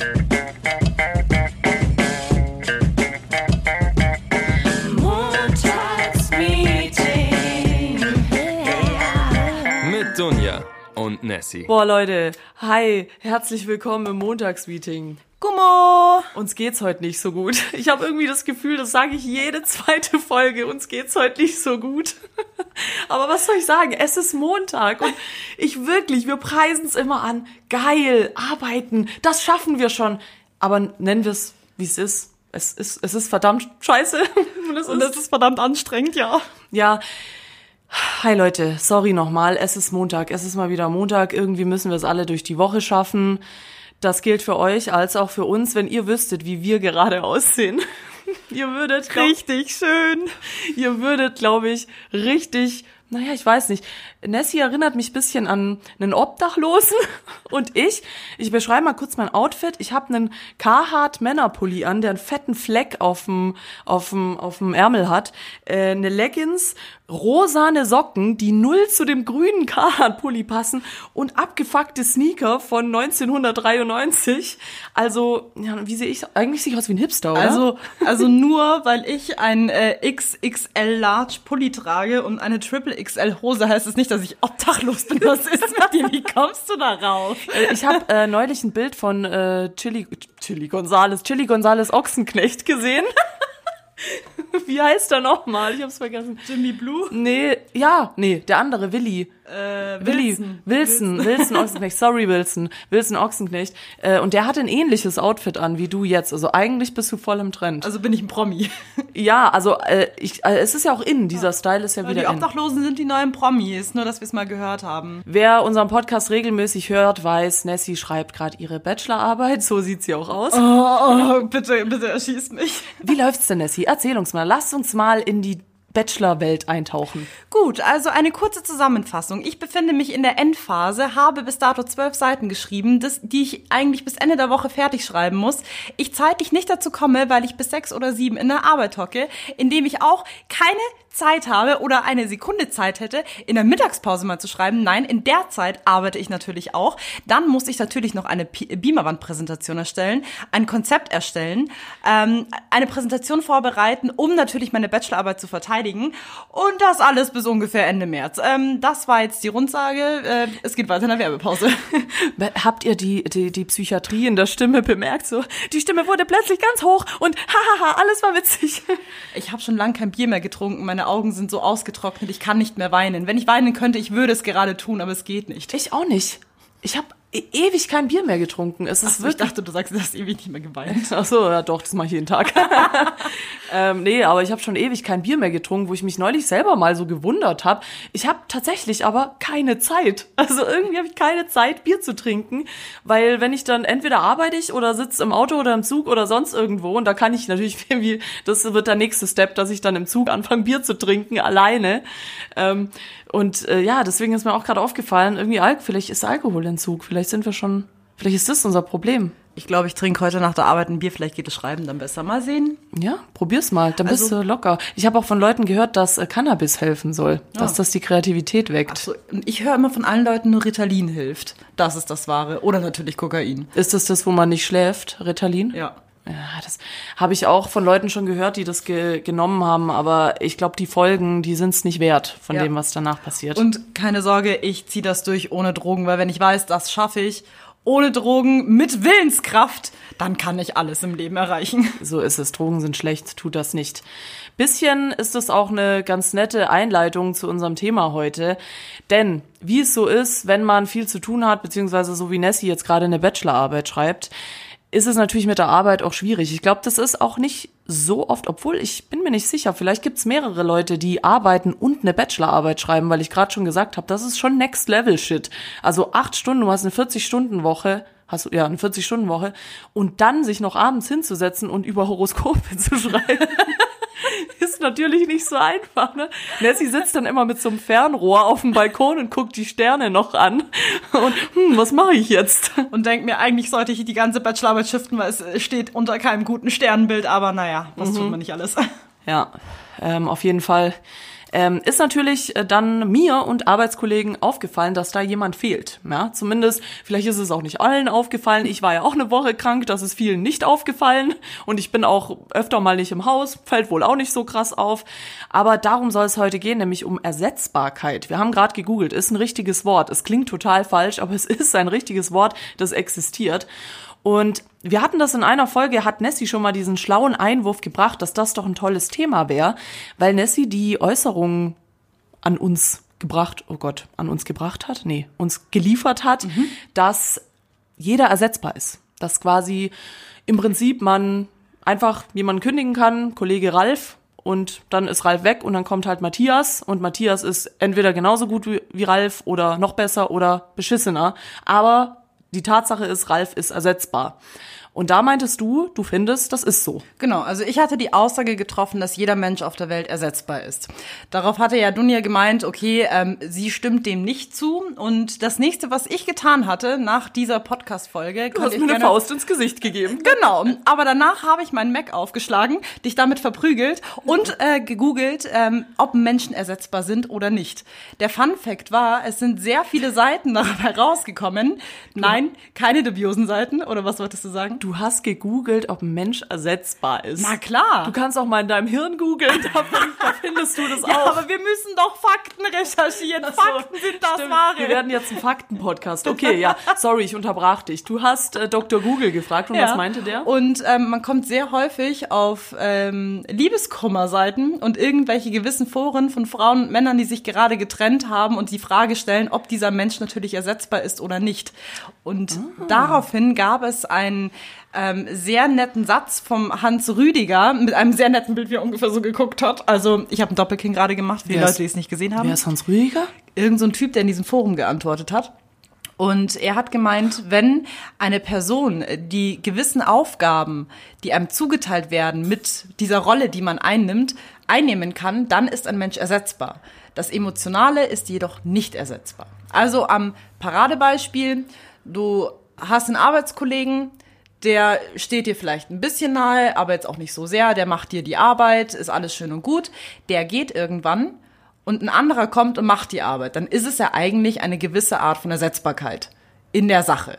Montagsmeeting. Mit Dunja und Nessie. Boah, Leute, hi, herzlich willkommen im Montagsmeeting. Gummo. Uns geht's heute nicht so gut. Ich habe irgendwie das Gefühl, das sage ich jede zweite Folge, uns geht's heute nicht so gut. Aber was soll ich sagen? Es ist Montag und ich wirklich, wir preisen es immer an. Geil, arbeiten, das schaffen wir schon. Aber nennen wir es, wie es ist. Es ist, es ist verdammt scheiße. Und es Und das ist verdammt anstrengend, ja. Ja. Hi Leute, sorry nochmal, es ist Montag, es ist mal wieder Montag, irgendwie müssen wir es alle durch die Woche schaffen. Das gilt für euch als auch für uns, wenn ihr wüsstet, wie wir gerade aussehen. ihr würdet, glaub, Richtig schön. ihr würdet, glaube ich, richtig, naja, ich weiß nicht. Nessie erinnert mich bisschen an einen Obdachlosen und ich. Ich beschreibe mal kurz mein Outfit. Ich habe einen Carhartt Männerpulli an, der einen fetten Fleck auf dem auf dem auf dem Ärmel hat, äh, eine Leggings, rosane Socken, die null zu dem grünen Carhartt Pulli passen und abgefuckte Sneaker von 1993. Also, ja, wie sehe ich eigentlich sehe ich aus wie ein Hipster, oder? Also, also nur weil ich ein äh, XXL Large Pulli trage und eine Triple XL Hose, heißt es nicht, dass ich obdachlos bin. Was ist mit dir? Wie kommst du darauf? Äh, Ich habe äh, neulich ein Bild von äh, Chili, Chili Gonzales, Chili Gonzales Ochsenknecht gesehen. Wie heißt er nochmal? Ich hab's vergessen. Jimmy Blue? Nee, ja, nee, der andere, Willi. Äh, Willi, Wilson, Wilson, Ochsenknecht, sorry Wilson, Wilson Ochsenknecht. Äh, und der hat ein ähnliches Outfit an wie du jetzt. Also eigentlich bist du voll im Trend. Also bin ich ein Promi. ja, also äh, ich, äh, es ist ja auch in, dieser Style ist ja Die wieder in. Obdachlosen sind die neuen Promis, nur dass wir es mal gehört haben. Wer unseren Podcast regelmäßig hört, weiß, Nessie schreibt gerade ihre Bachelorarbeit, so sieht sie auch aus. Oh, bitte, bitte erschieß mich. Wie läuft's denn, Nessie? Erzähl uns mal. Lass uns mal in die Bachelor-Welt eintauchen. Gut, also eine kurze Zusammenfassung. Ich befinde mich in der Endphase, habe bis dato zwölf Seiten geschrieben, das, die ich eigentlich bis Ende der Woche fertig schreiben muss. Ich zeitlich nicht dazu komme, weil ich bis sechs oder sieben in der Arbeit hocke, indem ich auch keine Zeit habe oder eine Sekunde Zeit hätte, in der Mittagspause mal zu schreiben. Nein, in der Zeit arbeite ich natürlich auch. Dann muss ich natürlich noch eine Beamerwand-Präsentation erstellen, ein Konzept erstellen, ähm, eine Präsentation vorbereiten, um natürlich meine Bachelorarbeit zu verteidigen. Und das alles bis ungefähr Ende März. Ähm, das war jetzt die Rundsage. Äh, es geht weiter in der Werbepause. Habt ihr die, die, die Psychiatrie in der Stimme bemerkt? So, die Stimme wurde plötzlich ganz hoch und hahaha, alles war witzig. Ich habe schon lange kein Bier mehr getrunken. Meine Augen sind so ausgetrocknet. Ich kann nicht mehr weinen. Wenn ich weinen könnte, ich würde es gerade tun, aber es geht nicht. Ich auch nicht. Ich habe ewig kein Bier mehr getrunken. Es ist ich wirklich dachte, du sagst, du hast ewig nicht mehr geweint. Ach so, ja doch, das mache ich jeden Tag. ähm, nee, aber ich habe schon ewig kein Bier mehr getrunken, wo ich mich neulich selber mal so gewundert habe. Ich habe tatsächlich aber keine Zeit. Also irgendwie habe ich keine Zeit, Bier zu trinken, weil wenn ich dann entweder arbeite ich oder sitze im Auto oder im Zug oder sonst irgendwo und da kann ich natürlich irgendwie, das wird der nächste Step, dass ich dann im Zug anfange, Bier zu trinken, alleine. Ähm, und äh, ja, deswegen ist mir auch gerade aufgefallen, irgendwie Alk, vielleicht ist Alkoholentzug, vielleicht sind wir schon, vielleicht ist das unser Problem. Ich glaube, ich trinke heute nach der Arbeit ein Bier. Vielleicht geht das Schreiben dann besser. Mal sehen. Ja, probier's mal, dann bist Also- du locker. Ich habe auch von Leuten gehört, dass äh, Cannabis helfen soll, dass das die Kreativität weckt. So, und ich höre immer von allen Leuten, nur Ritalin hilft. Das ist das Wahre. Oder natürlich Kokain. Ist das das, wo man nicht schläft, Ritalin? Ja. Ja, das habe ich auch von Leuten schon gehört, die das ge genommen haben, aber ich glaube, die Folgen, die sind's nicht wert von Ja. dem, was danach passiert. Und keine Sorge, ich ziehe das durch ohne Drogen, weil wenn ich weiß, das schaffe ich ohne Drogen mit Willenskraft, dann kann ich alles im Leben erreichen. So ist es. Drogen sind schlecht, tut das nicht. Bisschen ist es auch eine ganz nette Einleitung zu unserem Thema heute. Denn wie es so ist, wenn man viel zu tun hat, beziehungsweise so wie Nessie jetzt gerade eine Bachelorarbeit schreibt, ist es natürlich mit der Arbeit auch schwierig. Ich glaube, das ist auch nicht so oft, obwohl ich bin mir nicht sicher, vielleicht gibt's mehrere Leute, die arbeiten und eine Bachelorarbeit schreiben, weil ich gerade schon gesagt habe, das ist schon Next Level Shit. Also acht Stunden, du hast eine 40-Stunden-Woche, hast du ja eine 40-Stunden-Woche und dann sich noch abends hinzusetzen und über Horoskope zu schreiben. Ist natürlich nicht so einfach, ne? Nessie sitzt dann immer mit so einem Fernrohr auf dem Balkon und guckt die Sterne noch an. Und, hm, was mache ich jetzt? Und denk mir, eigentlich sollte ich die ganze Bachelorarbeit shiften, weil es steht unter keinem guten Sternbild. Aber naja, was tut man nicht alles? Ja, ähm, auf jeden Fall. Ähm, ist natürlich äh, dann mir und Arbeitskollegen aufgefallen, dass da jemand fehlt. Ja, zumindest, vielleicht ist es auch nicht allen aufgefallen. Ich war ja auch eine Woche krank, das ist vielen nicht aufgefallen. Und ich bin auch öfter mal nicht im Haus, fällt wohl auch nicht so krass auf. Aber darum soll es heute gehen, nämlich um Ersetzbarkeit. Wir haben gerade gegoogelt, ist ein richtiges Wort. Es klingt total falsch, aber es ist ein richtiges Wort, das existiert. Und wir hatten das in einer Folge, hat Nessie schon mal diesen schlauen Einwurf gebracht, dass das doch ein tolles Thema wäre, weil Nessie die Äußerungen an uns gebracht, oh Gott, an uns gebracht hat, nee, uns geliefert hat, mhm. dass jeder ersetzbar ist. Dass quasi im Prinzip man einfach jemanden kündigen kann, Kollege Ralf, und dann ist Ralf weg und dann kommt halt Matthias und Matthias ist entweder genauso gut wie, wie Ralf oder noch besser oder beschissener, aber die Tatsache ist, Ralf ist ersetzbar. Und da meintest du, du findest, das ist so. Genau, also ich hatte die Aussage getroffen, dass jeder Mensch auf der Welt ersetzbar ist. Darauf hatte ja Dunja gemeint, okay, ähm, sie stimmt dem nicht zu. Und das nächste, was ich getan hatte nach dieser Podcast-Folge... Du hast mir eine Faust ins Gesicht gegeben. Genau, aber danach habe ich meinen Mac aufgeschlagen, dich damit verprügelt und äh, gegoogelt, ähm, ob Menschen ersetzbar sind oder nicht. Der Fun Fact war, es sind sehr viele Seiten dabei rausgekommen. Nein, keine dubiosen Seiten, oder was wolltest du sagen? Du hast gegoogelt, ob ein Mensch ersetzbar ist. Na klar. Du kannst auch mal in deinem Hirn googeln, da, findest du das ja, auch. aber wir müssen doch Fakten recherchieren. So, Fakten sind das stimmt. wahre. Wir werden jetzt ein Fakten-Podcast. Okay, ja, sorry, ich unterbrach dich. Du hast äh, Dr. Google gefragt und ja. was meinte der? Und ähm, man kommt sehr häufig auf ähm, Liebeskummerseiten und irgendwelche gewissen Foren von Frauen und Männern, die sich gerade getrennt haben und die Frage stellen, ob dieser Mensch natürlich ersetzbar ist oder nicht. Und ah. daraufhin gab es ein ähm, sehr netten Satz vom Hans Rüdiger mit einem sehr netten Bild, wie er ungefähr so geguckt hat. Also ich habe ein Doppelking gerade gemacht, für die Leute, die es nicht gesehen haben. Wer ist Hans Rüdiger? Irgend so ein Typ, der in diesem Forum geantwortet hat. Und er hat gemeint, wenn eine Person die gewissen Aufgaben, die einem zugeteilt werden, mit dieser Rolle, die man einnimmt, einnehmen kann, dann ist ein Mensch ersetzbar. Das Emotionale ist jedoch nicht ersetzbar. Also am Paradebeispiel, du hast einen Arbeitskollegen, der steht dir vielleicht ein bisschen nahe, aber jetzt auch nicht so sehr, der macht dir die Arbeit, ist alles schön und gut, der geht irgendwann und ein anderer kommt und macht die Arbeit, dann ist es ja eigentlich eine gewisse Art von Ersetzbarkeit in der Sache.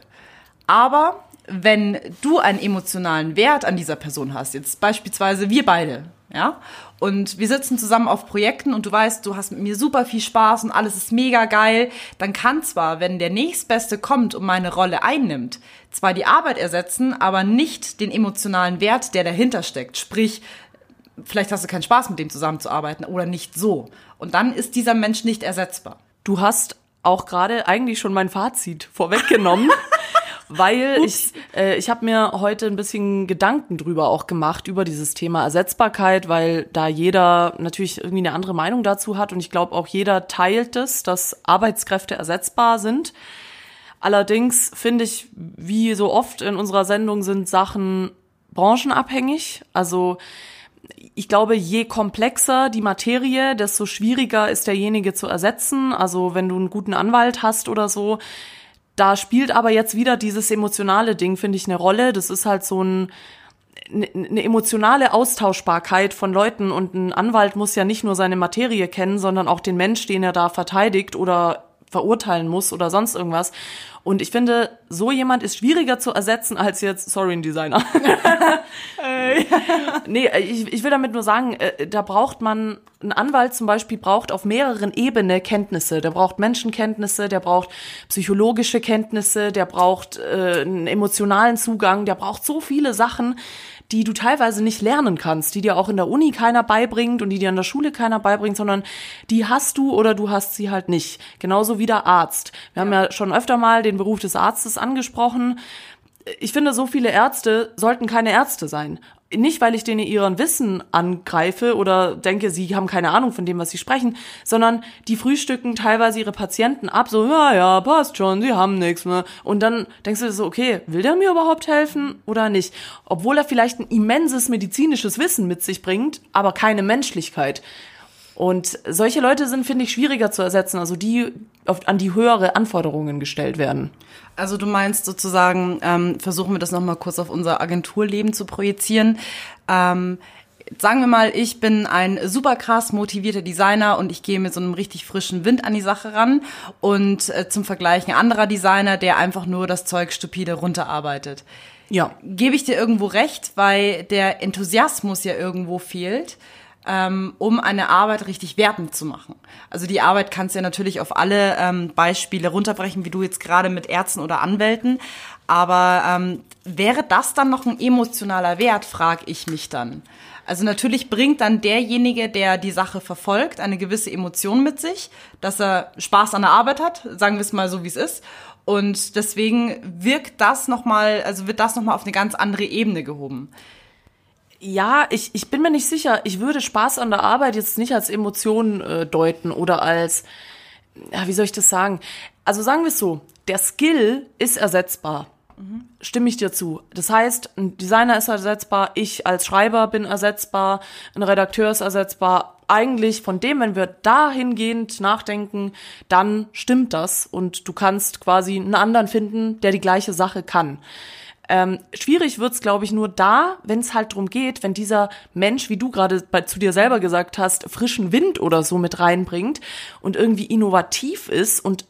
Aber wenn du einen emotionalen Wert an dieser Person hast, jetzt beispielsweise wir beide, ja, und wir sitzen zusammen auf Projekten und du weißt, du hast mit mir super viel Spaß und alles ist mega geil, dann kann zwar, wenn der nächstbeste kommt und meine Rolle einnimmt, zwar die Arbeit ersetzen, aber nicht den emotionalen Wert, der dahinter steckt. Sprich, vielleicht hast du keinen Spaß mit dem zusammenzuarbeiten oder nicht so. Und dann ist dieser Mensch nicht ersetzbar. Du hast auch gerade eigentlich schon mein Fazit vorweggenommen. weil Ups. ich, äh, ich habe mir heute ein bisschen Gedanken drüber auch gemacht, über dieses Thema Ersetzbarkeit, weil da jeder natürlich irgendwie eine andere Meinung dazu hat und ich glaube auch jeder teilt es, dass Arbeitskräfte ersetzbar sind. Allerdings finde ich, wie so oft in unserer Sendung sind Sachen branchenabhängig. Also ich glaube, je komplexer die Materie, desto schwieriger ist derjenige zu ersetzen. Also wenn du einen guten Anwalt hast oder so, da spielt aber jetzt wieder dieses emotionale Ding, finde ich, eine Rolle. Das ist halt so ein eine ne emotionale Austauschbarkeit von Leuten und ein Anwalt muss ja nicht nur seine Materie kennen, sondern auch den Mensch, den er da verteidigt oder verurteilen muss oder sonst irgendwas. Und ich finde, so jemand ist schwieriger zu ersetzen als jetzt, sorry, ein Designer. nee, ich, ich will damit nur sagen, äh, da braucht man, ein Anwalt zum Beispiel braucht auf mehreren Ebenen Kenntnisse. Der braucht Menschenkenntnisse, der braucht psychologische Kenntnisse, der braucht äh, einen emotionalen Zugang, der braucht so viele Sachen, die du teilweise nicht lernen kannst, die dir auch in der Uni keiner beibringt und die dir in der Schule keiner beibringt, sondern die hast du oder du hast sie halt nicht. Genauso wie der Arzt. Wir ja. haben ja schon öfter mal den Beruf des Arztes angesprochen. Ich finde, so viele Ärzte sollten keine Ärzte sein nicht, weil ich denen ihren Wissen angreife oder denke, sie haben keine Ahnung von dem, was sie sprechen, sondern die frühstücken teilweise ihre Patienten ab, so, ja, ja, passt schon, sie haben nichts mehr. Und dann denkst du so, okay, will der mir überhaupt helfen oder nicht? Obwohl er vielleicht ein immenses medizinisches Wissen mit sich bringt, aber keine Menschlichkeit. Und solche Leute sind, finde ich, schwieriger zu ersetzen, also die auf, an die höhere Anforderungen gestellt werden. Also du meinst sozusagen, ähm, versuchen wir das nochmal kurz auf unser Agenturleben zu projizieren. Ähm, sagen wir mal, ich bin ein super krass motivierter Designer und ich gehe mit so einem richtig frischen Wind an die Sache ran und äh, zum Vergleich ein anderer Designer, der einfach nur das Zeug stupide runterarbeitet. Ja. Gebe ich dir irgendwo recht, weil der Enthusiasmus ja irgendwo fehlt ähm, um eine Arbeit richtig wertend zu machen. Also die Arbeit kannst du ja natürlich auf alle ähm, Beispiele runterbrechen, wie du jetzt gerade mit Ärzten oder Anwälten. Aber ähm, wäre das dann noch ein emotionaler Wert, frage ich mich dann. Also natürlich bringt dann derjenige, der die Sache verfolgt, eine gewisse Emotion mit sich, dass er Spaß an der Arbeit hat, sagen wir es mal so, wie es ist. Und deswegen wirkt das nochmal, also wird das nochmal auf eine ganz andere Ebene gehoben. Ja, ich, ich bin mir nicht sicher. Ich würde Spaß an der Arbeit jetzt nicht als Emotion äh, deuten oder als, ja, wie soll ich das sagen? Also sagen wir es so, der Skill ist ersetzbar. Mhm. Stimme ich dir zu. Das heißt, ein Designer ist ersetzbar, ich als Schreiber bin ersetzbar, ein Redakteur ist ersetzbar. Eigentlich von dem, wenn wir dahingehend nachdenken, dann stimmt das und du kannst quasi einen anderen finden, der die gleiche Sache kann. Ähm, schwierig wird's, glaube ich, nur da, wenn es halt drum geht, wenn dieser Mensch, wie du gerade zu dir selber gesagt hast, frischen Wind oder so mit reinbringt und irgendwie innovativ ist und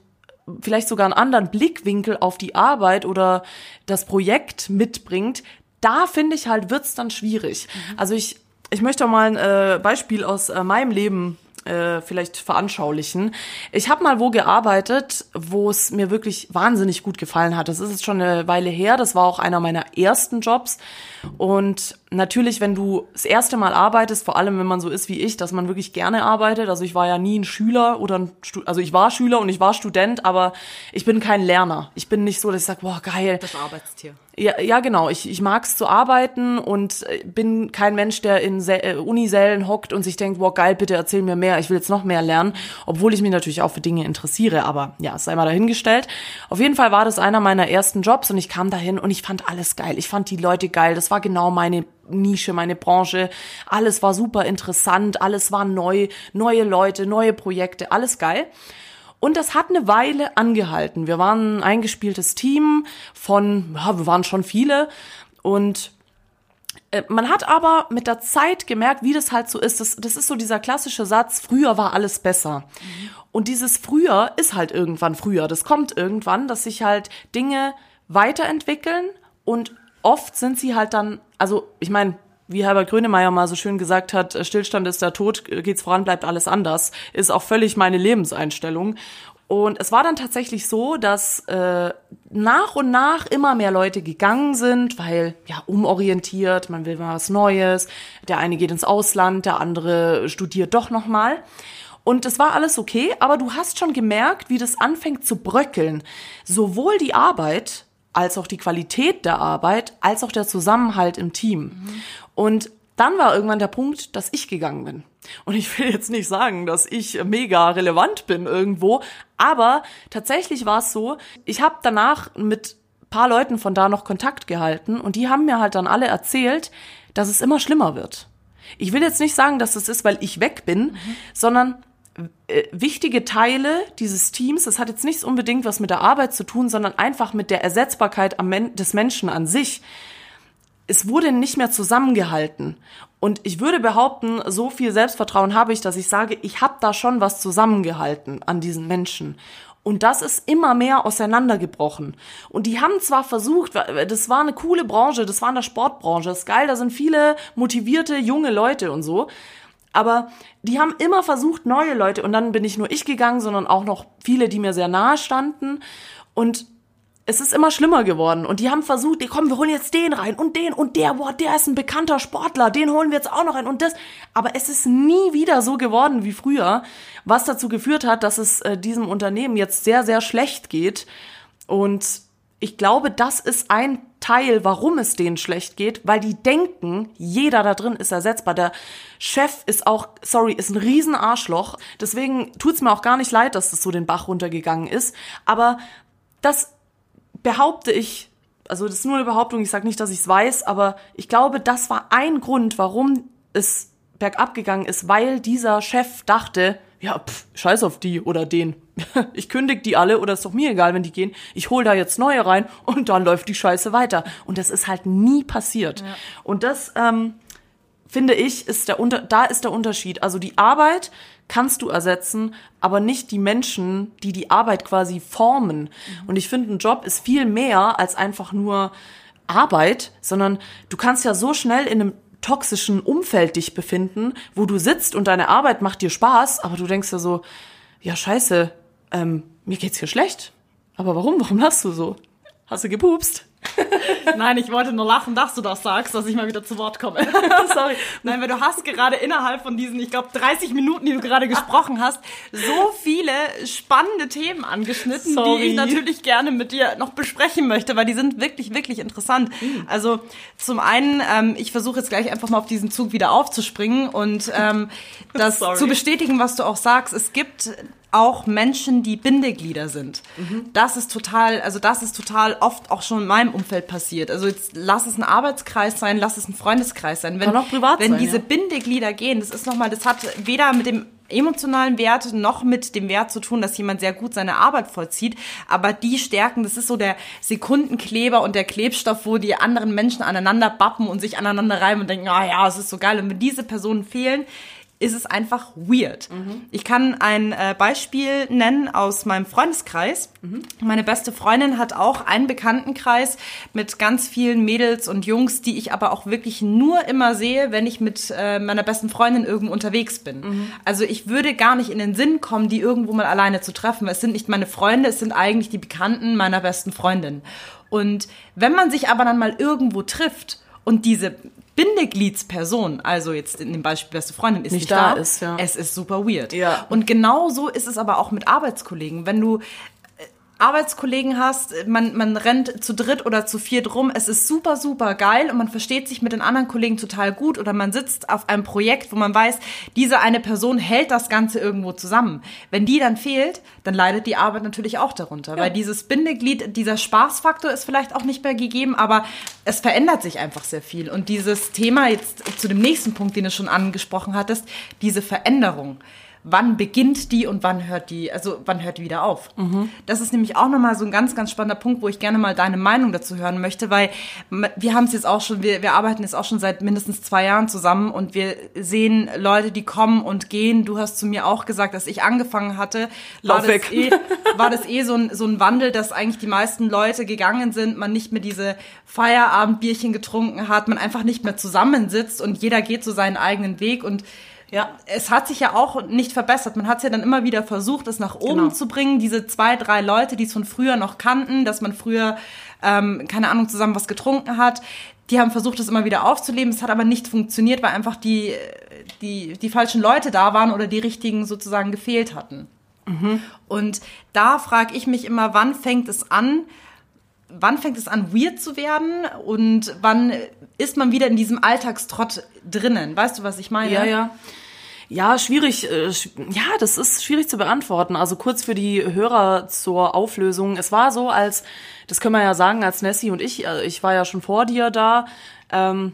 vielleicht sogar einen anderen Blickwinkel auf die Arbeit oder das Projekt mitbringt, da finde ich halt, wird's dann schwierig. Mhm. Also ich, ich möchte auch mal ein äh, Beispiel aus äh, meinem Leben äh, vielleicht veranschaulichen. Ich habe mal wo gearbeitet, wo es mir wirklich wahnsinnig gut gefallen hat. Das ist jetzt schon eine Weile her. Das war auch einer meiner ersten Jobs. Und natürlich, wenn du das erste Mal arbeitest, vor allem wenn man so ist wie ich, dass man wirklich gerne arbeitet. Also ich war ja nie ein Schüler oder ein Stu also ich war Schüler und ich war Student, aber ich bin kein Lerner. Ich bin nicht so, dass ich sage, boah, geil. Das Arbeitstier. Ja, ja, genau. Ich, ich mag es zu arbeiten und äh, bin kein Mensch, der in Se äh, Unisälen hockt und sich denkt, wow, geil, bitte erzähl mir mehr, ich will jetzt noch mehr lernen, obwohl ich mich natürlich auch für Dinge interessiere, aber ja, sei mal dahingestellt. Auf jeden Fall war das einer meiner ersten Jobs und ich kam dahin und ich fand alles geil. Ich fand die Leute geil. Das war genau meine Nische, meine Branche. Alles war super interessant, alles war neu, neue Leute, neue Projekte, alles geil. Und das hat eine Weile angehalten. Wir waren ein eingespieltes Team von, ja, wir waren schon viele. Und äh, man hat aber mit der Zeit gemerkt, wie das halt so ist. Das, das ist so dieser klassische Satz, früher war alles besser. Und dieses früher ist halt irgendwann früher. Das kommt irgendwann, dass sich halt Dinge weiterentwickeln und oft sind sie halt dann, also ich meine, wie Herbert Grönemeyer mal so schön gesagt hat, äh, Stillstand ist der Tod, äh, geht's voran, bleibt alles anders, ist auch völlig meine Lebenseinstellung. Und es war dann tatsächlich so, dass äh, nach und nach immer mehr Leute gegangen sind, weil ja umorientiert, man will mal was Neues. Der eine geht ins Ausland, der andere studiert doch noch mal. Und es war alles okay, aber du hast schon gemerkt, wie das anfängt zu bröckeln. Sowohl die Arbeit als auch die Qualität der Arbeit, als auch der Zusammenhalt im Team. Mhm. Und dann war irgendwann der Punkt, dass ich gegangen bin. Und ich will jetzt nicht sagen, dass ich mega relevant bin irgendwo, aber tatsächlich war es so, ich habe danach mit paar Leuten von da noch Kontakt gehalten und die haben mir halt dann alle erzählt, dass es immer schlimmer wird. Ich will jetzt nicht sagen, dass das ist, weil ich weg bin, mhm. sondern äh, wichtige Teile dieses Teams, das hat jetzt nichts unbedingt was mit der Arbeit zu tun, sondern einfach mit der Ersetzbarkeit des Menschen an sich. Es wurde nicht mehr zusammengehalten. Und ich würde behaupten, so viel Selbstvertrauen habe ich, dass ich sage, ich habe da schon was zusammengehalten an diesen Menschen. Und das ist immer mehr auseinandergebrochen. Und die haben zwar versucht, das war eine coole Branche, das war in der Sportbranche, das ist geil, da sind viele motivierte junge Leute und so. Aber die haben immer versucht, neue Leute, und dann bin nicht nur ich gegangen, sondern auch noch viele, die mir sehr nahe standen. Und es ist immer schlimmer geworden. Und die haben versucht, komm, wir holen jetzt den rein und den und der, boah, der ist ein bekannter Sportler, den holen wir jetzt auch noch rein und das. Aber es ist nie wieder so geworden wie früher, was dazu geführt hat, dass es äh, diesem Unternehmen jetzt sehr, sehr schlecht geht. Und ich glaube, das ist ein Teil, warum es denen schlecht geht, weil die denken, jeder da drin ist ersetzbar. Der Chef ist auch, sorry, ist ein Riesenarschloch. Deswegen tut's mir auch gar nicht leid, dass das so den Bach runtergegangen ist. Aber das behaupte ich, also das ist nur eine Behauptung, ich sage nicht, dass ich es weiß, aber ich glaube, das war ein Grund, warum es bergab gegangen ist, weil dieser Chef dachte, ja, pff, scheiß auf die oder den. Ich kündige die alle oder ist doch mir egal, wenn die gehen. Ich hol da jetzt neue rein und dann läuft die Scheiße weiter. Und das ist halt nie passiert. Ja. Und das ähm, finde ich, ist der unter, da ist der Unterschied. Also die Arbeit kannst du ersetzen, aber nicht die Menschen, die die Arbeit quasi formen. Und ich finde, ein Job ist viel mehr als einfach nur Arbeit, sondern du kannst ja so schnell in einem toxischen Umfeld dich befinden, wo du sitzt und deine Arbeit macht dir Spaß, aber du denkst ja so, ja scheiße, ähm, mir geht's hier schlecht. Aber warum? Warum lachst du so? Hast du gepupst? Nein, ich wollte nur lachen, dass du das sagst, dass ich mal wieder zu Wort komme. Sorry. Nein, weil du hast gerade innerhalb von diesen, ich glaube, 30 Minuten, die du gerade gesprochen hast, so viele spannende Themen angeschnitten, Sorry. die ich natürlich gerne mit dir noch besprechen möchte, weil die sind wirklich, wirklich interessant. Also zum einen, ähm, ich versuche jetzt gleich einfach mal auf diesen Zug wieder aufzuspringen und ähm, das Sorry. zu bestätigen, was du auch sagst. Es gibt auch Menschen, die Bindeglieder sind. Das ist total, also das ist total oft auch schon in meinem Umfeld passiert. Also jetzt lass es ein Arbeitskreis sein, lass es ein Freundeskreis sein. Wenn, Kann auch privat wenn sein, diese ja. Bindeglieder gehen, das ist nochmal, das hat weder mit dem emotionalen Wert noch mit dem Wert zu tun, dass jemand sehr gut seine Arbeit vollzieht. Aber die Stärken, das ist so der Sekundenkleber und der Klebstoff, wo die anderen Menschen aneinander bappen und sich aneinander reiben und denken, ah ja, es ist so geil. Und wenn diese Personen fehlen, ist es einfach weird. Ich kann ein äh, Beispiel nennen aus meinem Freundeskreis. Meine beste Freundin hat auch einen Bekanntenkreis mit ganz vielen Mädels und Jungs, die ich aber auch wirklich nur immer sehe, wenn ich mit äh, meiner besten Freundin irgendwo unterwegs bin. Also ich würde gar nicht in den Sinn kommen, die irgendwo mal alleine zu treffen. Es sind nicht meine Freunde, es sind eigentlich die Bekannten meiner besten Freundin. Und wenn man sich aber dann mal irgendwo trifft und diese Bindegliedsperson, also jetzt in dem Beispiel beste Freundin, ist nicht, Nicht da da, ist, ja. es ist super weird. Ja. Und genau so ist es aber auch mit Arbeitskollegen. Wenn du Arbeitskollegen hast, man, man rennt zu dritt oder zu viert rum, es ist super, super geil und man versteht sich mit den anderen Kollegen total gut oder man sitzt auf einem Projekt, wo man weiß, diese eine Person hält das Ganze irgendwo zusammen. Wenn die dann fehlt, dann leidet die Arbeit natürlich auch darunter, weil dieses Bindeglied, dieser Spaßfaktor ist vielleicht auch nicht mehr gegeben, aber es verändert sich einfach sehr viel. Und dieses Thema jetzt zu dem nächsten Punkt, den du schon angesprochen hattest, diese Veränderung wann beginnt die und wann hört die, also wann hört die wieder auf? Das ist nämlich auch nochmal so ein ganz, ganz spannender Punkt, wo ich gerne mal deine Meinung dazu hören möchte, weil wir haben es jetzt auch schon, wir, wir arbeiten jetzt auch schon seit mindestens zwei Jahren zusammen und wir sehen Leute, die kommen und gehen. Du hast zu mir auch gesagt, dass ich angefangen hatte, war, Lauf das weg. eh, war das eh so ein, so ein Wandel, dass eigentlich die meisten Leute gegangen sind, man nicht mehr diese Feierabendbierchen getrunken hat, man einfach nicht mehr zusammensitzt und jeder geht so seinen eigenen Weg und Ja. es hat sich ja auch nicht verbessert. Man hat es ja dann immer wieder versucht, es nach oben Genau. zu bringen. Diese zwei, drei Leute, die es von früher noch kannten, dass man früher, ähm, keine Ahnung, zusammen was getrunken hat. Die haben versucht, es immer wieder aufzuleben. Es hat aber nicht funktioniert, weil einfach die, die, die falschen Leute da waren oder die richtigen sozusagen gefehlt hatten. Und da frage ich mich immer, wann fängt es an, wann fängt es an, weird zu werden und wann ist man wieder in diesem Alltagstrott drinnen? Weißt du, was ich meine? Ja, ja. Ja, schwierig. äh, Ja, das ist schwierig zu beantworten. Also kurz für die Hörer zur Auflösung. Es war so, als, das können wir ja sagen, als Nessie und ich, äh, ich war ja schon vor dir da, ähm,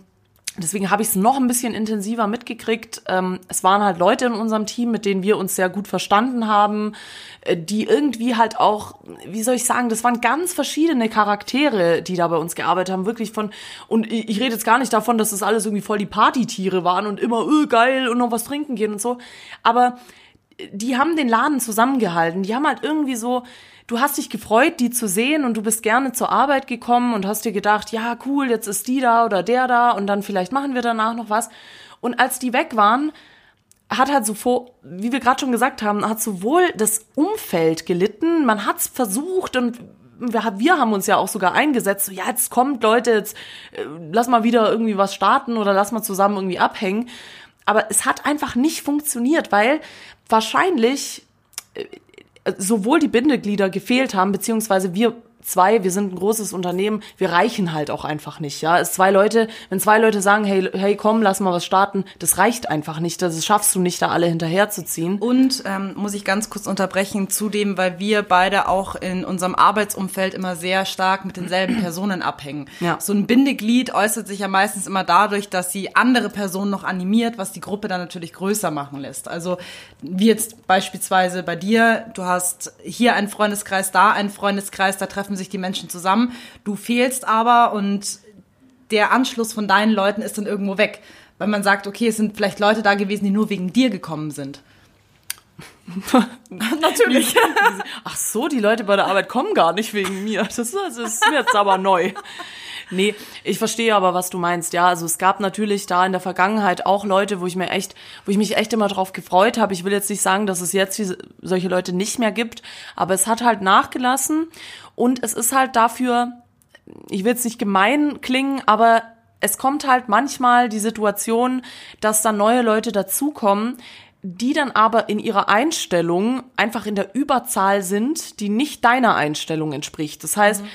Deswegen habe ich es noch ein bisschen intensiver mitgekriegt. Ähm, es waren halt Leute in unserem Team, mit denen wir uns sehr gut verstanden haben, äh, die irgendwie halt auch, wie soll ich sagen, das waren ganz verschiedene Charaktere, die da bei uns gearbeitet haben, wirklich von, und ich, rede jetzt gar nicht davon, dass das alles irgendwie voll die Partytiere waren und immer, öh, geil und noch was trinken gehen und so. Aber die haben den Laden zusammengehalten. Die haben halt irgendwie so, du hast dich gefreut, die zu sehen und du bist gerne zur Arbeit gekommen und hast dir gedacht, ja, cool, jetzt ist die da oder der da und dann vielleicht machen wir danach noch was. Und als die weg waren, hat halt so wie wir gerade schon gesagt haben, hat sowohl das Umfeld gelitten, man hat's versucht und wir, wir haben uns ja auch sogar eingesetzt, so, ja, jetzt kommt Leute, jetzt äh, lass mal wieder irgendwie was starten oder lass mal zusammen irgendwie abhängen. Aber es hat einfach nicht funktioniert, weil wahrscheinlich äh, sowohl die Bindeglieder gefehlt haben, beziehungsweise wir zwei, wir sind ein großes Unternehmen, wir reichen halt auch einfach nicht, ja. Es zwei Leute, wenn zwei Leute sagen, hey, hey, komm, lass mal was starten, das reicht einfach nicht, das schaffst du nicht, da alle hinterherzuziehen. Und ähm, muss ich ganz kurz unterbrechen, zudem, weil wir beide auch in unserem Arbeitsumfeld immer sehr stark mit denselben Personen abhängen. Ja. So ein Bindeglied äußert sich ja meistens immer dadurch, dass sie andere Personen noch animiert, was die Gruppe dann natürlich größer machen lässt. Also wie jetzt beispielsweise bei dir, du hast hier einen Freundeskreis, da einen Freundeskreis, da treffen sich die Menschen zusammen. Du fehlst aber und der Anschluss von deinen Leuten ist dann irgendwo weg. Weil man sagt, okay, es sind vielleicht Leute da gewesen, die nur wegen dir gekommen sind. Natürlich. Ach so, die Leute bei der Arbeit kommen gar nicht wegen mir. Das ist, das ist mir jetzt aber neu. Nee, ich verstehe aber, was du meinst. Ja, also es gab natürlich da in der Vergangenheit auch Leute, wo ich mir echt, wo ich mich echt immer drauf gefreut habe. Ich will jetzt nicht sagen, dass es jetzt diese, solche Leute nicht mehr gibt, aber es hat halt nachgelassen und es ist halt dafür, ich will jetzt nicht gemein klingen, aber es kommt halt manchmal die Situation, dass dann neue Leute dazukommen, die dann aber in ihrer Einstellung einfach in der Überzahl sind, die nicht deiner Einstellung entspricht. Das heißt, mhm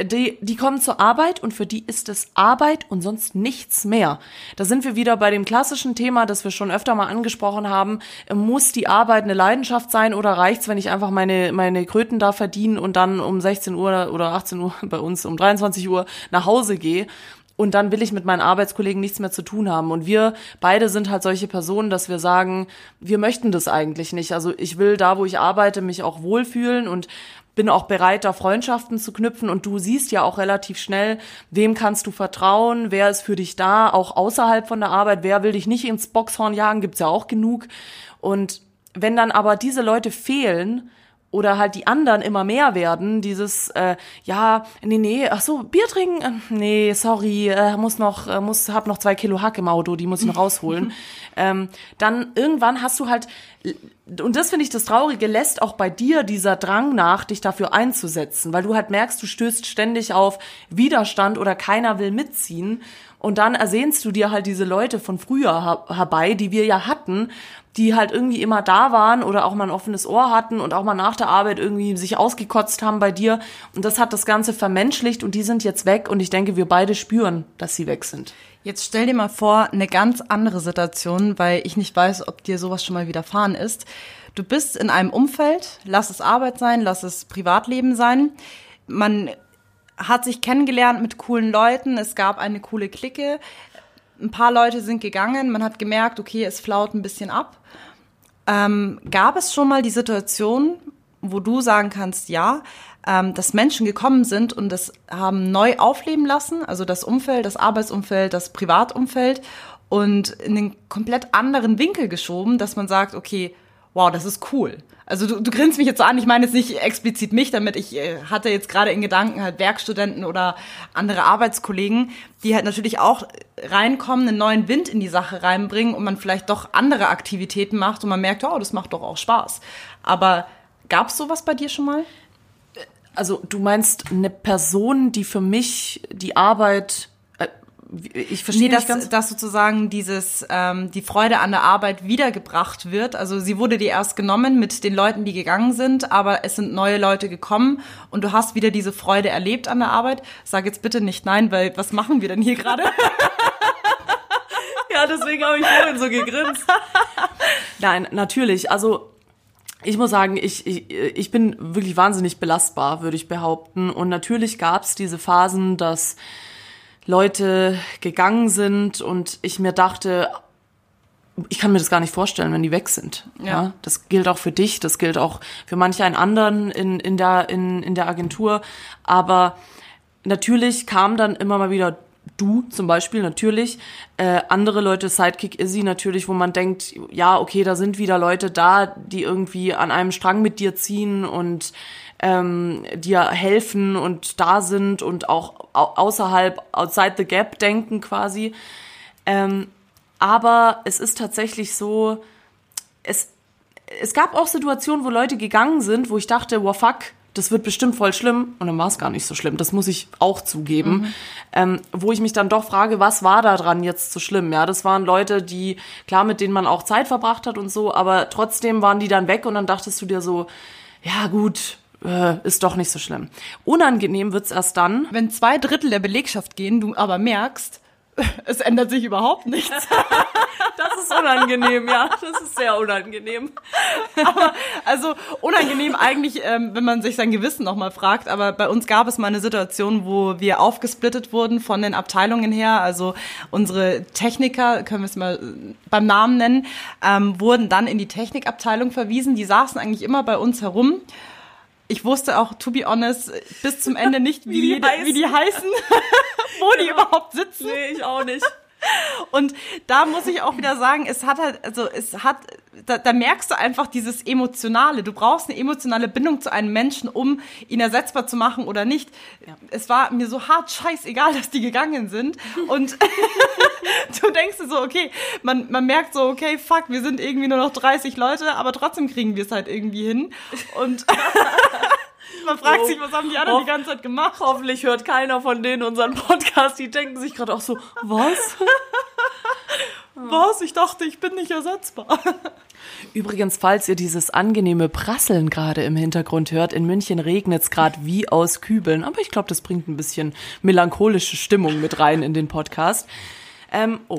die, die kommen zur Arbeit und für die ist es Arbeit und sonst nichts mehr. Da sind wir wieder bei dem klassischen Thema, das wir schon öfter mal angesprochen haben. Muss die Arbeit eine Leidenschaft sein oder reicht's, wenn ich einfach meine, meine Kröten da verdiene und dann um 16 Uhr oder 18 Uhr bei uns um 23 Uhr nach Hause gehe? Und dann will ich mit meinen Arbeitskollegen nichts mehr zu tun haben. Und wir beide sind halt solche Personen, dass wir sagen, wir möchten das eigentlich nicht. Also ich will da, wo ich arbeite, mich auch wohlfühlen und bin auch bereit, da Freundschaften zu knüpfen und du siehst ja auch relativ schnell, wem kannst du vertrauen, wer ist für dich da, auch außerhalb von der Arbeit, wer will dich nicht ins Boxhorn jagen, gibt's ja auch genug. Und wenn dann aber diese Leute fehlen, oder halt die anderen immer mehr werden, dieses äh, ja, nee, nee, ach so, Bier trinken, äh, nee, sorry, äh, muss noch äh, muss hab noch zwei Kilo Hack im Auto, die muss ich noch rausholen. ähm, dann irgendwann hast du halt und das finde ich das Traurige, lässt auch bei dir dieser Drang nach, dich dafür einzusetzen, weil du halt merkst, du stößt ständig auf Widerstand oder keiner will mitziehen. Und dann ersehnst du dir halt diese Leute von früher herbei, die wir ja hatten, die halt irgendwie immer da waren oder auch mal ein offenes Ohr hatten und auch mal nach der Arbeit irgendwie sich ausgekotzt haben bei dir. Und das hat das Ganze vermenschlicht und die sind jetzt weg und ich denke, wir beide spüren, dass sie weg sind. Jetzt stell dir mal vor, eine ganz andere Situation, weil ich nicht weiß, ob dir sowas schon mal widerfahren ist. Du bist in einem Umfeld, lass es Arbeit sein, lass es Privatleben sein. Man hat sich kennengelernt mit coolen Leuten, es gab eine coole Clique. Ein paar Leute sind gegangen, man hat gemerkt, okay, es flaut ein bisschen ab. Ähm, gab es schon mal die Situation, wo du sagen kannst, ja, ähm, dass Menschen gekommen sind und das haben neu aufleben lassen, also das Umfeld, das Arbeitsumfeld, das Privatumfeld und in den komplett anderen Winkel geschoben, dass man sagt, okay, wow, das ist cool. Also du, du grinst mich jetzt so an, ich meine jetzt nicht explizit mich damit, ich äh, hatte jetzt gerade in Gedanken halt Werkstudenten oder andere Arbeitskollegen, die halt natürlich auch reinkommen, einen neuen Wind in die Sache reinbringen und man vielleicht doch andere Aktivitäten macht und man merkt, oh, das macht doch auch Spaß. Aber gab es sowas bei dir schon mal? Also du meinst eine Person, die für mich die Arbeit ich verstehe nee, dass, ganz dass sozusagen dieses ähm, die Freude an der Arbeit wiedergebracht wird. Also sie wurde dir erst genommen mit den Leuten, die gegangen sind, aber es sind neue Leute gekommen und du hast wieder diese Freude erlebt an der Arbeit. Sag jetzt bitte nicht nein, weil was machen wir denn hier gerade? ja, deswegen habe ich vorhin so gegrinst. Nein, natürlich. Also ich muss sagen, ich, ich, ich bin wirklich wahnsinnig belastbar, würde ich behaupten. Und natürlich gab es diese Phasen, dass Leute gegangen sind und ich mir dachte, ich kann mir das gar nicht vorstellen, wenn die weg sind. Ja. ja. das gilt auch für dich, das gilt auch für manche einen anderen in, in, der, in, in der Agentur. Aber natürlich kam dann immer mal wieder du zum Beispiel natürlich, äh, andere Leute, Sidekick Izzy natürlich, wo man denkt, ja, okay, da sind wieder Leute da, die irgendwie an einem Strang mit dir ziehen und ähm, dir helfen und da sind und auch außerhalb, outside the gap denken quasi. Ähm, aber es ist tatsächlich so, es, es gab auch Situationen, wo Leute gegangen sind, wo ich dachte, wow, fuck, das wird bestimmt voll schlimm. Und dann war es gar nicht so schlimm. Das muss ich auch zugeben. Mhm. Ähm, wo ich mich dann doch frage, was war da dran jetzt so schlimm? Ja, das waren Leute, die, klar, mit denen man auch Zeit verbracht hat und so, aber trotzdem waren die dann weg und dann dachtest du dir so, ja gut, äh, ist doch nicht so schlimm. Unangenehm wird's erst dann. Wenn zwei Drittel der Belegschaft gehen, du aber merkst, es ändert sich überhaupt nichts. das ist unangenehm, ja. Das ist sehr unangenehm. Aber, also unangenehm eigentlich, ähm, wenn man sich sein Gewissen nochmal fragt. Aber bei uns gab es mal eine Situation, wo wir aufgesplittet wurden von den Abteilungen her. Also unsere Techniker, können wir es mal äh, beim Namen nennen, ähm, wurden dann in die Technikabteilung verwiesen. Die saßen eigentlich immer bei uns herum ich wusste auch, to be honest, bis zum Ende nicht, wie, wie, die, wie die heißen, wo die überhaupt sitzen. Nee, ich auch nicht. Und da muss ich auch wieder sagen, es hat halt, also es hat, da, da merkst du einfach dieses Emotionale. Du brauchst eine emotionale Bindung zu einem Menschen, um ihn ersetzbar zu machen oder nicht. Ja. Es war mir so hart scheißegal, dass die gegangen sind. Und du denkst dir so, okay, man, man merkt so, okay, fuck, wir sind irgendwie nur noch 30 Leute, aber trotzdem kriegen wir es halt irgendwie hin. Und man fragt oh, sich, was haben die anderen die ganze Zeit gemacht? Hoffentlich hört keiner von denen unseren Podcast. Die denken sich gerade auch so, was? Was? Ich dachte, ich bin nicht ersetzbar. Übrigens, falls ihr dieses angenehme Prasseln gerade im Hintergrund hört, in München regnet es gerade wie aus Kübeln. Aber ich glaube, das bringt ein bisschen melancholische Stimmung mit rein in den Podcast. Ähm, oh.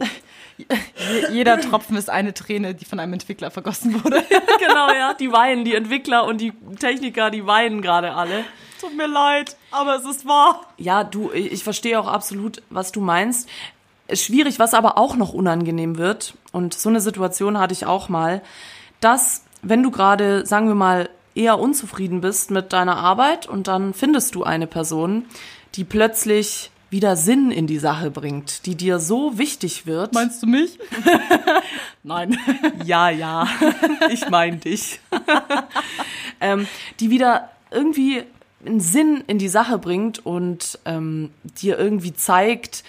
Jeder Tropfen ist eine Träne, die von einem Entwickler vergossen wurde. genau, ja. Die weinen, die Entwickler und die Techniker, die weinen gerade alle. Tut mir leid, aber es ist wahr. Ja, du, ich verstehe auch absolut, was du meinst. Schwierig, was aber auch noch unangenehm wird, und so eine Situation hatte ich auch mal, dass, wenn du gerade, sagen wir mal, eher unzufrieden bist mit deiner Arbeit und dann findest du eine Person, die plötzlich wieder Sinn in die Sache bringt, die dir so wichtig wird. Meinst du mich? Nein. Ja, ja. Ich meine dich. ähm, die wieder irgendwie einen Sinn in die Sache bringt und ähm, dir irgendwie zeigt,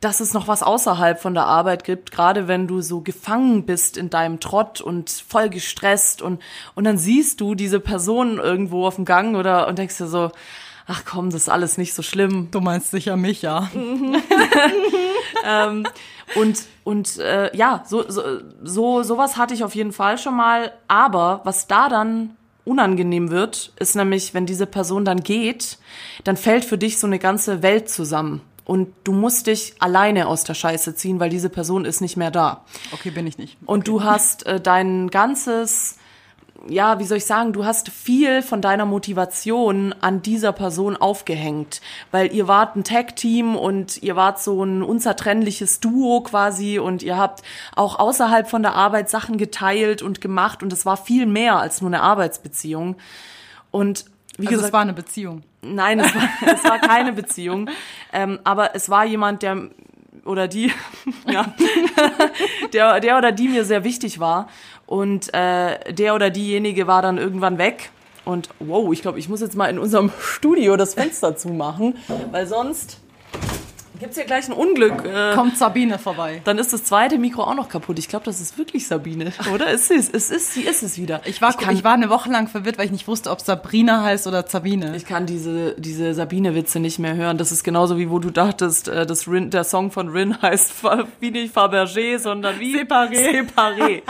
dass es noch was außerhalb von der Arbeit gibt, gerade wenn du so gefangen bist in deinem Trott und voll gestresst und, und dann siehst du diese Person irgendwo auf dem Gang oder und denkst dir so, ach komm, das ist alles nicht so schlimm. Du meinst sicher mich, ja. ähm, und und äh, ja, so, so, so sowas hatte ich auf jeden Fall schon mal. Aber was da dann unangenehm wird, ist nämlich, wenn diese Person dann geht, dann fällt für dich so eine ganze Welt zusammen. Und du musst dich alleine aus der Scheiße ziehen, weil diese Person ist nicht mehr da. Okay, bin ich nicht. Okay. Und du hast äh, dein ganzes ja, wie soll ich sagen, du hast viel von deiner Motivation an dieser Person aufgehängt, weil ihr wart ein Tag-Team und ihr wart so ein unzertrennliches Duo quasi und ihr habt auch außerhalb von der Arbeit Sachen geteilt und gemacht und es war viel mehr als nur eine Arbeitsbeziehung. Und wie also gesagt, es war eine Beziehung. Nein, es war, es war keine Beziehung, ähm, aber es war jemand, der oder die, ja, der, der oder die mir sehr wichtig war. Und äh, der oder diejenige war dann irgendwann weg. Und wow, ich glaube, ich muss jetzt mal in unserem Studio das Fenster zumachen, weil sonst Gibt es hier gleich ein Unglück? Äh, Kommt Sabine vorbei. Dann ist das zweite Mikro auch noch kaputt. Ich glaube, das ist wirklich Sabine, oder? Es ist, es ist, sie ist es wieder. Ich war, ich, kann, ich war eine Woche lang verwirrt, weil ich nicht wusste, ob Sabrina heißt oder Sabine. Ich kann diese, diese Sabine-Witze nicht mehr hören. Das ist genauso wie wo du dachtest, äh, das Rin, der Song von Rin heißt wie nicht Fabergé, sondern wie? Separé. Separé.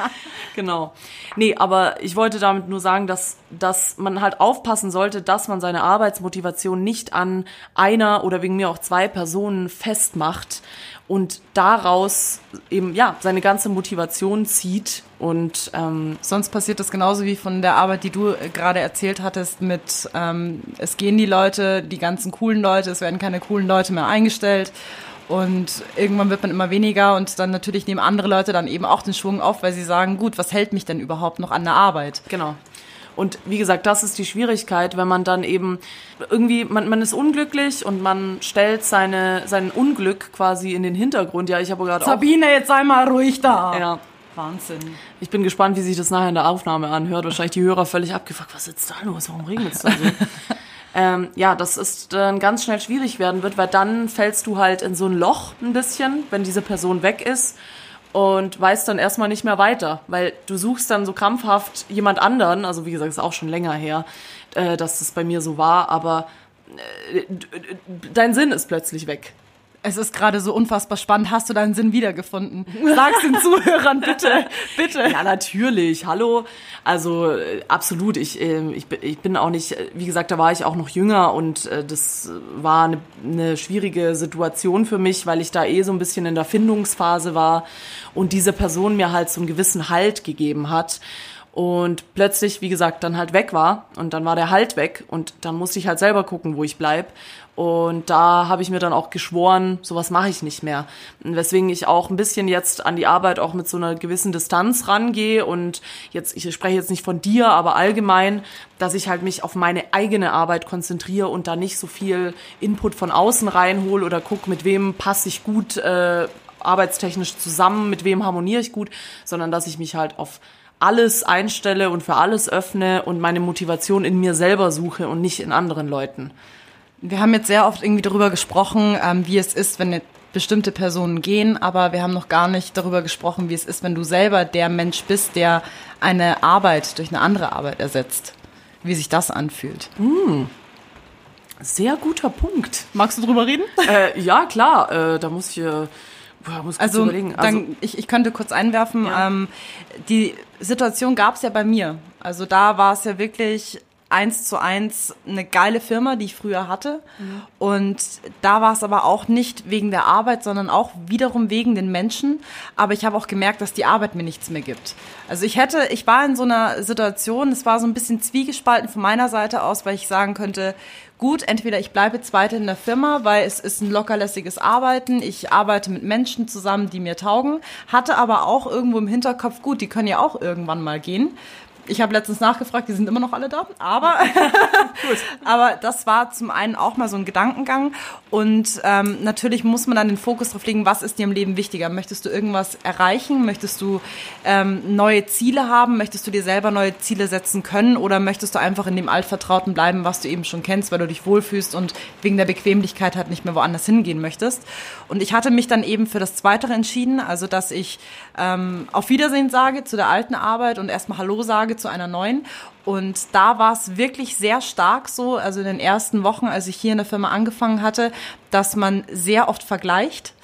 genau. Nee, aber ich wollte damit nur sagen, dass, dass man halt aufpassen sollte, dass man seine Arbeitsmotivation nicht an einer oder wegen mir auch zwei Personen festmacht und daraus eben ja seine ganze Motivation zieht und ähm, sonst passiert das genauso wie von der Arbeit, die du äh, gerade erzählt hattest mit ähm, es gehen die Leute, die ganzen coolen Leute, es werden keine coolen Leute mehr eingestellt und irgendwann wird man immer weniger und dann natürlich nehmen andere Leute dann eben auch den Schwung auf, weil sie sagen, gut, was hält mich denn überhaupt noch an der Arbeit? Genau. Und wie gesagt, das ist die Schwierigkeit, wenn man dann eben irgendwie, man, man ist unglücklich und man stellt seine, sein Unglück quasi in den Hintergrund. Ja, ich habe gerade Sabine, jetzt sei mal ruhig da. Ja. Wahnsinn. Ich bin gespannt, wie sich das nachher in der Aufnahme anhört. Wahrscheinlich die Hörer völlig abgefuckt. Was ist da los? Warum regnet es da so? ähm, ja, das ist dann ganz schnell schwierig werden wird, weil dann fällst du halt in so ein Loch ein bisschen, wenn diese Person weg ist und weißt dann erstmal nicht mehr weiter, weil du suchst dann so krampfhaft jemand anderen, also wie gesagt, ist auch schon länger her, äh, dass das bei mir so war, aber äh, dein Sinn ist plötzlich weg. Es ist gerade so unfassbar spannend. Hast du deinen Sinn wiedergefunden? Sag's den Zuhörern bitte, bitte. Ja, natürlich. Hallo. Also äh, absolut. Ich, äh, ich, ich bin auch nicht, wie gesagt, da war ich auch noch jünger und äh, das war eine, eine schwierige Situation für mich, weil ich da eh so ein bisschen in der Findungsphase war und diese Person mir halt so einen gewissen Halt gegeben hat und plötzlich, wie gesagt, dann halt weg war und dann war der Halt weg und dann musste ich halt selber gucken, wo ich bleib und da habe ich mir dann auch geschworen, sowas mache ich nicht mehr. Weswegen ich auch ein bisschen jetzt an die Arbeit auch mit so einer gewissen Distanz rangehe und jetzt, ich spreche jetzt nicht von dir, aber allgemein, dass ich halt mich auf meine eigene Arbeit konzentriere und da nicht so viel Input von außen reinhole oder guck, mit wem passe ich gut äh, arbeitstechnisch zusammen, mit wem harmoniere ich gut, sondern dass ich mich halt auf alles einstelle und für alles öffne und meine Motivation in mir selber suche und nicht in anderen Leuten. Wir haben jetzt sehr oft irgendwie darüber gesprochen, ähm, wie es ist, wenn bestimmte Personen gehen, aber wir haben noch gar nicht darüber gesprochen, wie es ist, wenn du selber der Mensch bist, der eine Arbeit durch eine andere Arbeit ersetzt. Wie sich das anfühlt. Mm. Sehr guter Punkt. Magst du drüber reden? Äh, ja, klar. Äh, da muss ich, äh, muss also, überlegen. Also, dann, ich, ich könnte kurz einwerfen. Ja. Ähm, die Situation gab es ja bei mir. Also da war es ja wirklich eins zu eins eine geile Firma, die ich früher hatte. Mhm. Und da war es aber auch nicht wegen der Arbeit, sondern auch wiederum wegen den Menschen. Aber ich habe auch gemerkt, dass die Arbeit mir nichts mehr gibt. Also ich hätte, ich war in so einer Situation, es war so ein bisschen zwiegespalten von meiner Seite aus, weil ich sagen könnte, gut, entweder ich bleibe jetzt weiter in der Firma, weil es ist ein lockerlässiges Arbeiten, ich arbeite mit Menschen zusammen, die mir taugen, hatte aber auch irgendwo im Hinterkopf, gut, die können ja auch irgendwann mal gehen. Ich habe letztens nachgefragt, die sind immer noch alle da. Aber, aber das war zum einen auch mal so ein Gedankengang. Und ähm, natürlich muss man dann den Fokus drauf legen, was ist dir im Leben wichtiger? Möchtest du irgendwas erreichen? Möchtest du ähm, neue Ziele haben? Möchtest du dir selber neue Ziele setzen können? Oder möchtest du einfach in dem Altvertrauten bleiben, was du eben schon kennst, weil du dich wohlfühlst und wegen der Bequemlichkeit halt nicht mehr woanders hingehen möchtest? Und ich hatte mich dann eben für das Zweitere entschieden, also dass ich ähm, auf Wiedersehen sage zu der alten Arbeit und erstmal Hallo sage zu einer neuen. Und da war es wirklich sehr stark so, also in den ersten Wochen, als ich hier in der Firma angefangen hatte, dass man sehr oft vergleicht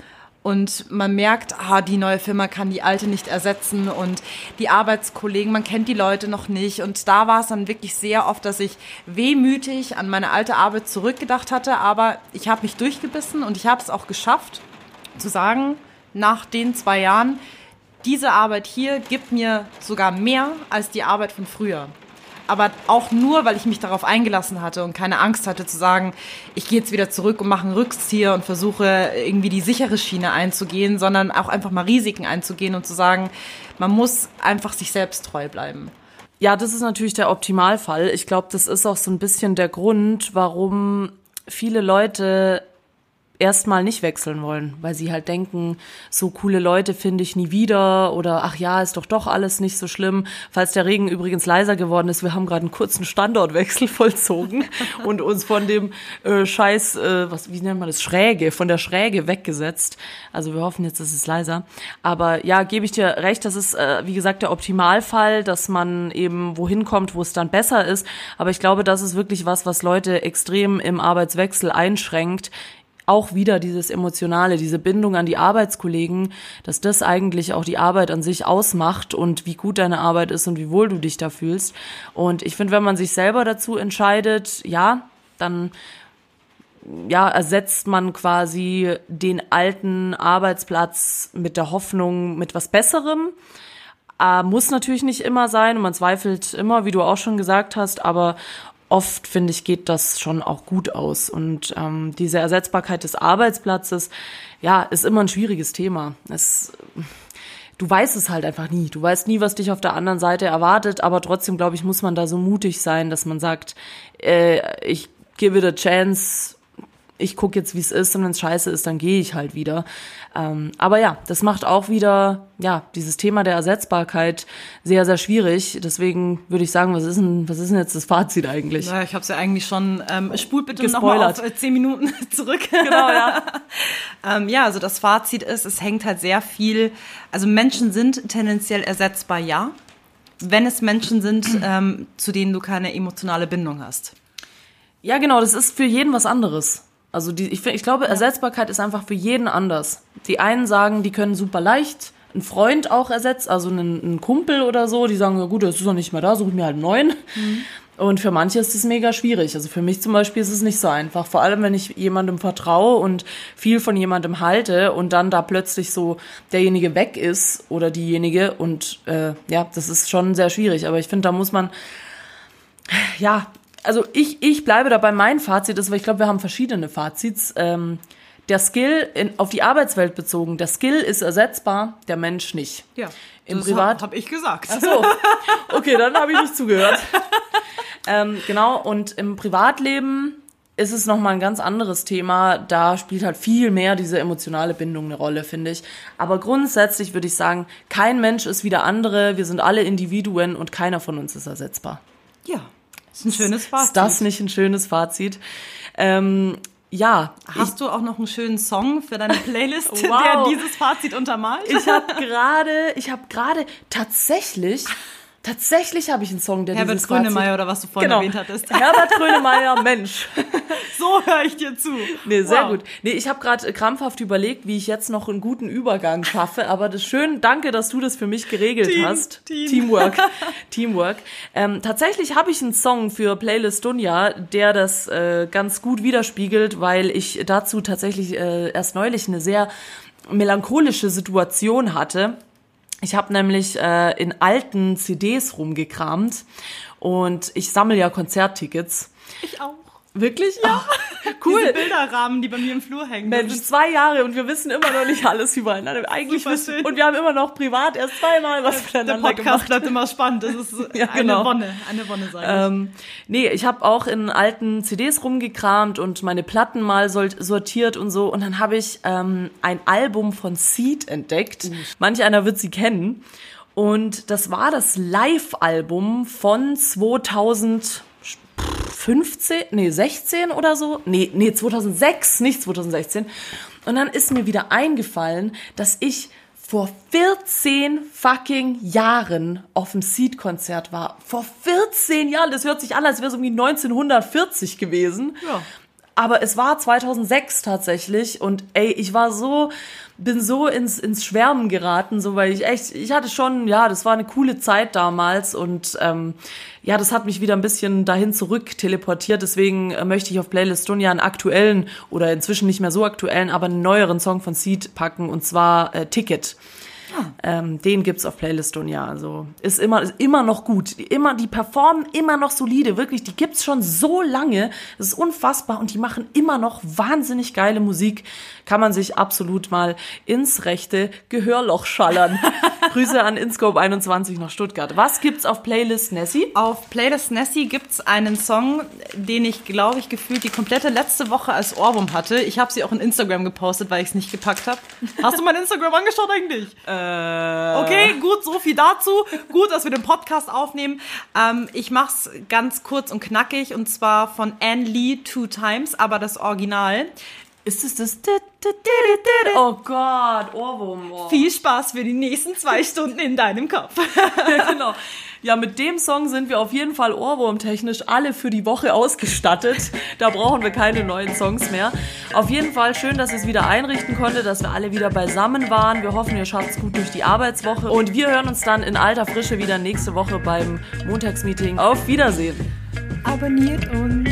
und man merkt, ah, die neue Firma kann die alte nicht ersetzen und die Arbeitskollegen, man kennt die Leute noch nicht. Und da war es dann wirklich sehr oft, dass ich wehmütig an meine alte Arbeit zurückgedacht hatte, aber ich habe mich durchgebissen und ich habe es auch geschafft zu sagen, nach den zwei Jahren, diese Arbeit hier gibt mir sogar mehr als die Arbeit von früher. Aber auch nur, weil ich mich darauf eingelassen hatte und keine Angst hatte zu sagen, ich gehe jetzt wieder zurück und mache einen Rückzieher und versuche irgendwie die sichere Schiene einzugehen, sondern auch einfach mal Risiken einzugehen und zu sagen, man muss einfach sich selbst treu bleiben. Ja, das ist natürlich der Optimalfall. Ich glaube, das ist auch so ein bisschen der Grund, warum viele Leute erstmal nicht wechseln wollen, weil sie halt denken, so coole Leute finde ich nie wieder oder ach ja, ist doch doch alles nicht so schlimm. Falls der Regen übrigens leiser geworden ist, wir haben gerade einen kurzen Standortwechsel vollzogen und uns von dem äh, Scheiß, äh, was wie nennt man das, Schräge, von der Schräge weggesetzt. Also wir hoffen jetzt, dass es leiser. Aber ja, gebe ich dir recht, das ist äh, wie gesagt der Optimalfall, dass man eben wohin kommt, wo es dann besser ist. Aber ich glaube, das ist wirklich was, was Leute extrem im Arbeitswechsel einschränkt auch wieder dieses Emotionale, diese Bindung an die Arbeitskollegen, dass das eigentlich auch die Arbeit an sich ausmacht und wie gut deine Arbeit ist und wie wohl du dich da fühlst. Und ich finde, wenn man sich selber dazu entscheidet, ja, dann ja, ersetzt man quasi den alten Arbeitsplatz mit der Hoffnung mit was Besserem. Äh, muss natürlich nicht immer sein und man zweifelt immer, wie du auch schon gesagt hast, aber oft, finde ich, geht das schon auch gut aus. Und ähm, diese Ersetzbarkeit des Arbeitsplatzes, ja, ist immer ein schwieriges Thema. Es, du weißt es halt einfach nie. Du weißt nie, was dich auf der anderen Seite erwartet, aber trotzdem, glaube ich, muss man da so mutig sein, dass man sagt, äh, ich give it a chance, ich gucke jetzt, wie es ist und wenn es scheiße ist, dann gehe ich halt wieder. Ähm, aber ja, das macht auch wieder, ja, dieses Thema der Ersetzbarkeit sehr, sehr schwierig. Deswegen würde ich sagen, was ist denn, was ist denn jetzt das Fazit eigentlich? Ja, ich habe es ja eigentlich schon, ähm, spult bitte nochmal auf äh, zehn Minuten zurück. Genau, ja. ähm, ja, also das Fazit ist, es hängt halt sehr viel, also Menschen sind tendenziell ersetzbar, ja, wenn es Menschen sind, ähm, zu denen du keine emotionale Bindung hast. Ja, genau, das ist für jeden was anderes. Also die, ich, ich glaube, Ersetzbarkeit ist einfach für jeden anders. Die einen sagen, die können super leicht einen Freund auch ersetzt, also einen, einen Kumpel oder so, die sagen, ja gut, das ist doch nicht mehr da, suche ich mir halt einen neuen. Mhm. Und für manche ist es mega schwierig. Also für mich zum Beispiel ist es nicht so einfach. Vor allem, wenn ich jemandem vertraue und viel von jemandem halte und dann da plötzlich so derjenige weg ist oder diejenige. Und äh, ja, das ist schon sehr schwierig. Aber ich finde, da muss man ja also ich, ich bleibe dabei, mein Fazit ist, weil ich glaube, wir haben verschiedene Fazits. Ähm, der Skill in, auf die Arbeitswelt bezogen, der Skill ist ersetzbar, der Mensch nicht. Ja. Im das Privat habe ich gesagt. Ach so. Okay, dann habe ich nicht zugehört. ähm, genau. Und im Privatleben ist es nochmal ein ganz anderes Thema. Da spielt halt viel mehr diese emotionale Bindung eine Rolle, finde ich. Aber grundsätzlich würde ich sagen, kein Mensch ist wie der andere. Wir sind alle Individuen und keiner von uns ist ersetzbar. Ja, ist ein schönes Fazit. Ist das nicht ein schönes Fazit? Ähm, ja. Hast du auch noch einen schönen Song für deine Playlist, Wow. der dieses Fazit untermalt? Ich habe gerade, ich habe gerade tatsächlich, tatsächlich habe ich einen Song, der Herbert Grönemeyer oder was du vorhin Genau. erwähnt hattest. Herbert Grönemeyer, Mensch. So höre ich dir zu. Nee, sehr Wow. gut. Nee, ich habe gerade krampfhaft überlegt, wie ich jetzt noch einen guten Übergang schaffe, aber das schön, danke, dass du das für mich geregelt Team, hast. Team. Teamwork. Teamwork. Ähm, tatsächlich habe ich einen Song für Playlist Dunja, der das äh, ganz gut widerspiegelt, weil ich dazu tatsächlich äh, erst neulich eine sehr melancholische Situation hatte. Ich habe nämlich äh, in alten CDs rumgekramt und ich sammle ja Konzerttickets. Ich auch. Wirklich? Ja. cool. Diese Bilderrahmen, die bei mir im Flur hängen. Mensch, zwei Jahre und wir wissen immer noch nicht alles übereinander. Eigentlich wissen, und wir haben immer noch privat erst zweimal was der miteinander Podcast gemacht. bleibt immer spannend. Das ist Ja, eine genau. Wonne, eine Wonne sein. Ähm, nee, ich habe auch in alten CDs rumgekramt und meine Platten mal sortiert und so. Und dann habe ich ähm, ein Album von Seed entdeckt. Manch einer wird sie kennen. Und das war das Live-Album von 2015, nee, 16 oder so. Nee, nee, 2006, nicht 2016. Und dann ist mir wieder eingefallen, dass ich vor 14 fucking Jahren auf dem Seed-Konzert war. Vor 14 Jahren. Das hört sich an, als wäre es irgendwie 1940 gewesen. Ja. Aber es war 2006 tatsächlich und ey, ich war so, bin so ins, ins Schwärmen geraten, so weil ich echt, ich hatte schon, ja, das war eine coole Zeit damals und ähm, ja, das hat mich wieder ein bisschen dahin zurück teleportiert. Deswegen äh, möchte ich auf Playlist Dunja einen aktuellen oder inzwischen nicht mehr so aktuellen, aber einen neueren Song von Seed packen und zwar äh, Ticket. Ähm, den gibt's auf Playlist Dunja. Also ist immer, ist immer noch gut. Die, immer, die performen immer noch solide. Wirklich, die gibt's schon so lange. Das ist unfassbar und die machen immer noch wahnsinnig geile Musik. Kann man sich absolut mal ins rechte Gehörloch schallern. Grüße an Inscope 21 nach Stuttgart. Was gibt's auf Playlist Nessie? Auf Playlist Nessie gibt's einen Song, den ich, glaube ich, gefühlt die komplette letzte Woche als Ohrwurm hatte. Ich habe sie auch in Instagram gepostet, weil ich es nicht gepackt habe. Hast du mein Instagram angeschaut eigentlich? Okay, gut, so viel dazu. Gut, dass wir den Podcast aufnehmen. Ähm, ich mach's ganz kurz und knackig und zwar von Anne Lee Two Times, aber das Original. Ist es das? Oh Gott, Ohrwurm. Oh. Viel Spaß für die nächsten zwei Stunden in deinem Kopf. genau. Ja, mit dem Song sind wir auf jeden Fall ohrwurmtechnisch alle für die Woche ausgestattet. Da brauchen wir keine neuen Songs mehr. Auf jeden Fall schön, dass ihr es wieder einrichten konnte, dass wir alle wieder beisammen waren. Wir hoffen, ihr schafft es gut durch die Arbeitswoche. Und wir hören uns dann in alter Frische wieder nächste Woche beim Montagsmeeting. Auf Wiedersehen. Abonniert uns.